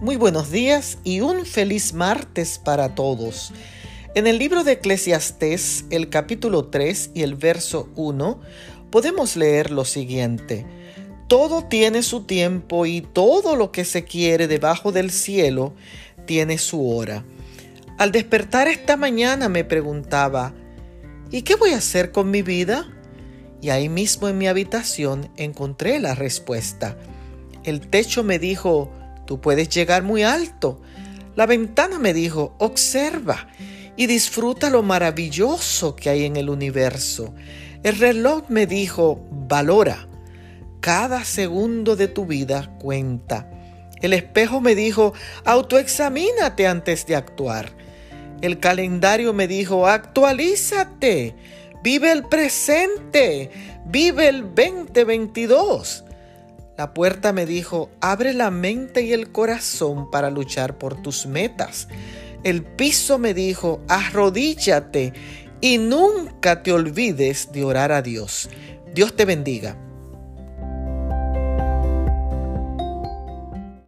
Muy buenos días y un feliz martes para todos. En el libro de Eclesiastés, el capítulo 3 y el verso 1, podemos leer lo siguiente. Todo tiene su tiempo y todo lo que se quiere debajo del cielo tiene su hora. Al despertar esta mañana me preguntaba, ¿y qué voy a hacer con mi vida? Y ahí mismo en mi habitación encontré la respuesta. El techo me dijo, Tú puedes llegar muy alto. La ventana me dijo, observa y disfruta lo maravilloso que hay en el universo. El reloj me dijo, valora. Cada segundo de tu vida cuenta. El espejo me dijo, autoexamínate antes de actuar. El calendario me dijo, actualízate. Vive el presente. Vive el 2022. La puerta me dijo, abre la mente y el corazón para luchar por tus metas. El piso me dijo, arrodíllate y nunca te olvides de orar a Dios. Dios te bendiga.